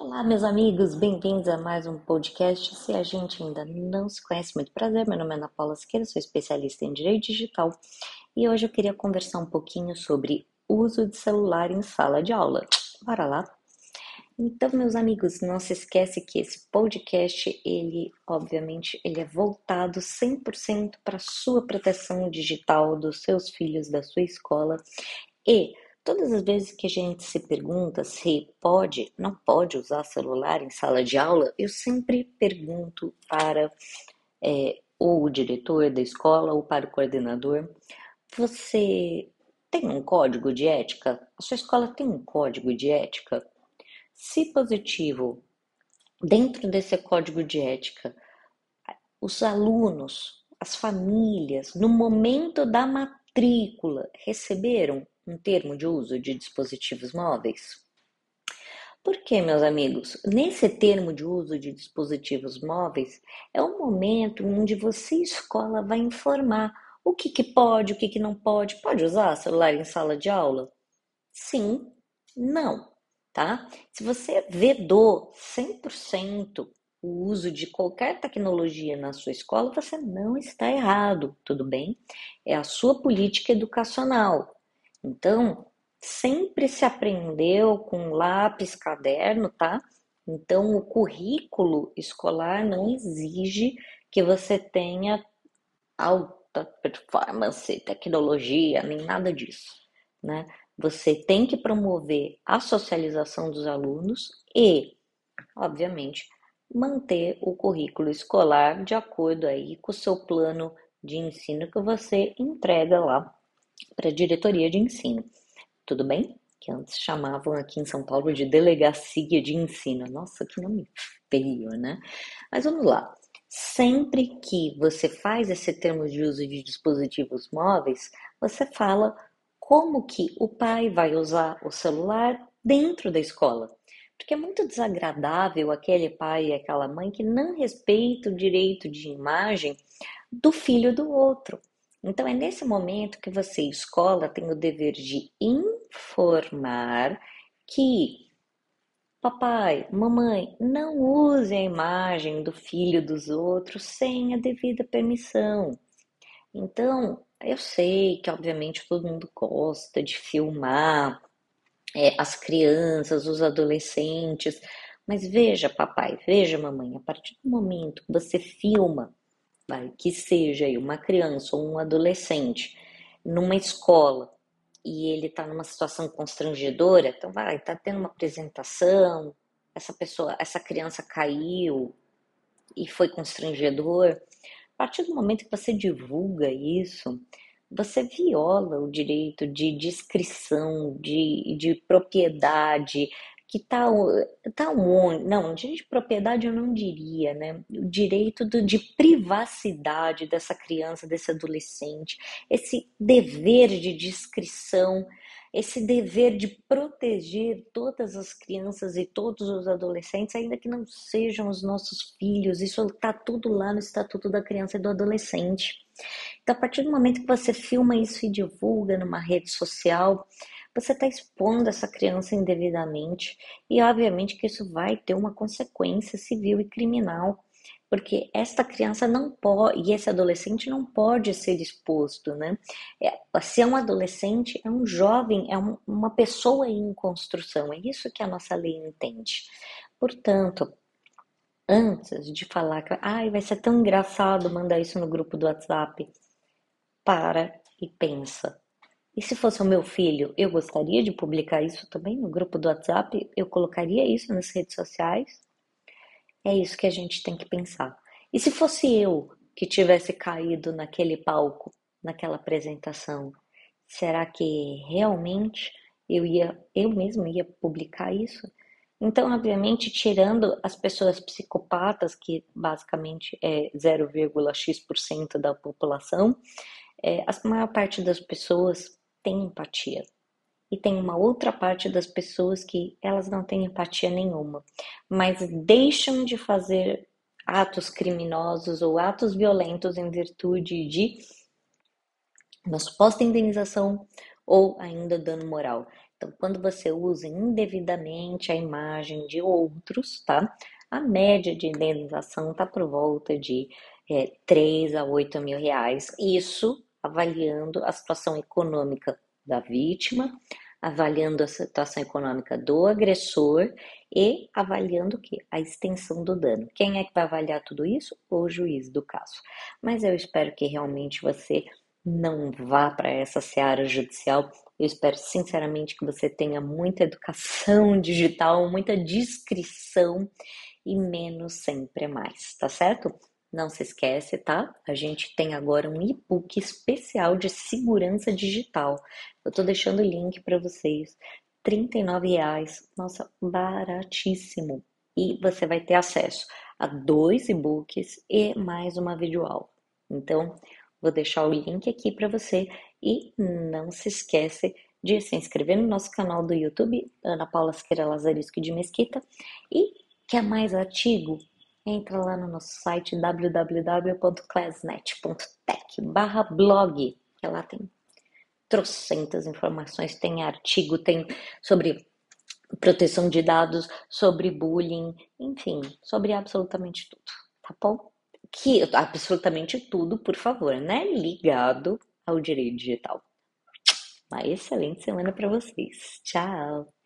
Olá, meus amigos, bem-vindos a mais um podcast. Se a gente ainda não se conhece, muito prazer. Meu nome é Ana Paula Siqueira, sou especialista em direito digital e hoje eu queria conversar um pouquinho sobre uso de celular em sala de aula. Bora lá? Então, meus amigos, não se esquece que esse podcast, ele, obviamente, ele é voltado 100% para sua proteção digital dos seus filhos, da sua escola e Todas as vezes que a gente se pergunta se pode, não pode usar celular em sala de aula, eu sempre pergunto para é, ou o diretor da escola ou para o coordenador: você tem um código de ética? A sua escola tem um código de ética? Se positivo, dentro desse código de ética, os alunos, as famílias, no momento da matrícula, receberam um termo de uso de dispositivos móveis? Por que, meus amigos? Nesse termo de uso de dispositivos móveis, é o momento onde você, escola, vai informar o que, que pode, o que, que não pode. Pode usar celular em sala de aula? Sim, não, tá? Se você vedou 100% o uso de qualquer tecnologia na sua escola, você não está errado, tudo bem? É a sua política educacional. Então, sempre se aprendeu com lápis, caderno, tá? Então, o currículo escolar não exige que você tenha alta performance, tecnologia, nem nada disso, né? Você tem que promover a socialização dos alunos e, obviamente, manter o currículo escolar de acordo aí com o seu plano de ensino que você entrega lá para a diretoria de ensino. Tudo bem? Que antes chamavam aqui em São Paulo de delegacia de ensino. Nossa, que nome feio, né? Mas vamos lá. Sempre que você faz esse termo de uso de dispositivos móveis, você fala como que o pai vai usar o celular dentro da escola. Porque é muito desagradável aquele pai e aquela mãe que não respeita o direito de imagem do filho do outro. Então, é nesse momento que você, escola, tem o dever de informar que papai, mamãe, não use a imagem do filho dos outros sem a devida permissão. Então, eu sei que, obviamente, todo mundo gosta de filmar é, as crianças, os adolescentes, mas veja, papai, veja, mamãe, a partir do momento que você filma vai, que seja uma criança ou um adolescente numa escola e ele está numa situação constrangedora, então vai, está tendo uma apresentação, essa pessoa, essa criança caiu e foi constrangedor. A partir do momento que você divulga isso, você viola o direito de descrição, de, de propriedade, que tá, tá onde? Não, de propriedade eu não diria, né? O direito do, de privacidade dessa criança, desse adolescente, esse dever de descrição, esse dever de proteger todas as crianças e todos os adolescentes, ainda que não sejam os nossos filhos, isso está tudo lá no Estatuto da Criança e do Adolescente. Então, a partir do momento que você filma isso e divulga numa rede social, você está expondo essa criança indevidamente e, obviamente, que isso vai ter uma consequência civil e criminal, porque esta criança não pode, e esse adolescente não pode ser exposto, né? É, se é um adolescente, é um jovem, é um, uma pessoa em construção, é isso que a nossa lei entende. Portanto, antes de falar que ai, vai ser tão engraçado mandar isso no grupo do WhatsApp, para e pensa. E se fosse o meu filho, eu gostaria de publicar isso também no grupo do WhatsApp? Eu colocaria isso nas redes sociais? É isso que a gente tem que pensar. E se fosse eu que tivesse caído naquele palco, naquela apresentação, será que realmente eu ia, eu mesmo ia publicar isso? Então, obviamente, tirando as pessoas psicopatas, que basicamente é 0,x% da população, é, a maior parte das pessoas tem empatia. E tem uma outra parte das pessoas que elas não têm empatia nenhuma, mas deixam de fazer atos criminosos ou atos violentos em virtude de uma suposta indenização ou ainda dano moral. Então, quando você usa indevidamente a imagem de outros, tá? A média de indenização está por volta de é, 3 a 8 mil reais. Isso avaliando a situação econômica da vítima, avaliando a situação econômica do agressor e avaliando o que? A extensão do dano. Quem é que vai avaliar tudo isso? O juiz do caso. Mas eu espero que realmente você não vá para essa seara judicial. Eu espero sinceramente que você tenha muita educação digital, muita discrição e menos sempre é mais, tá certo? Não se esquece, tá? A gente tem agora um e-book especial de segurança digital. Eu tô deixando o link para vocês. R$ reais. Nossa, baratíssimo. E você vai ter acesso a dois e-books e mais uma videoaula. Então, vou deixar o link aqui para você e não se esquece de se inscrever no nosso canal do YouTube, Ana Paula Siqueira Lazarisco de Mesquita. E quer mais artigo? Entra lá no nosso site www.classnet.tech barra blog, que lá tem trocentas informações, tem artigo, tem sobre proteção de dados, sobre bullying, enfim, sobre absolutamente tudo, tá bom? Que absolutamente tudo, por favor, né? Ligado ao direito digital. Uma excelente semana para vocês. Tchau!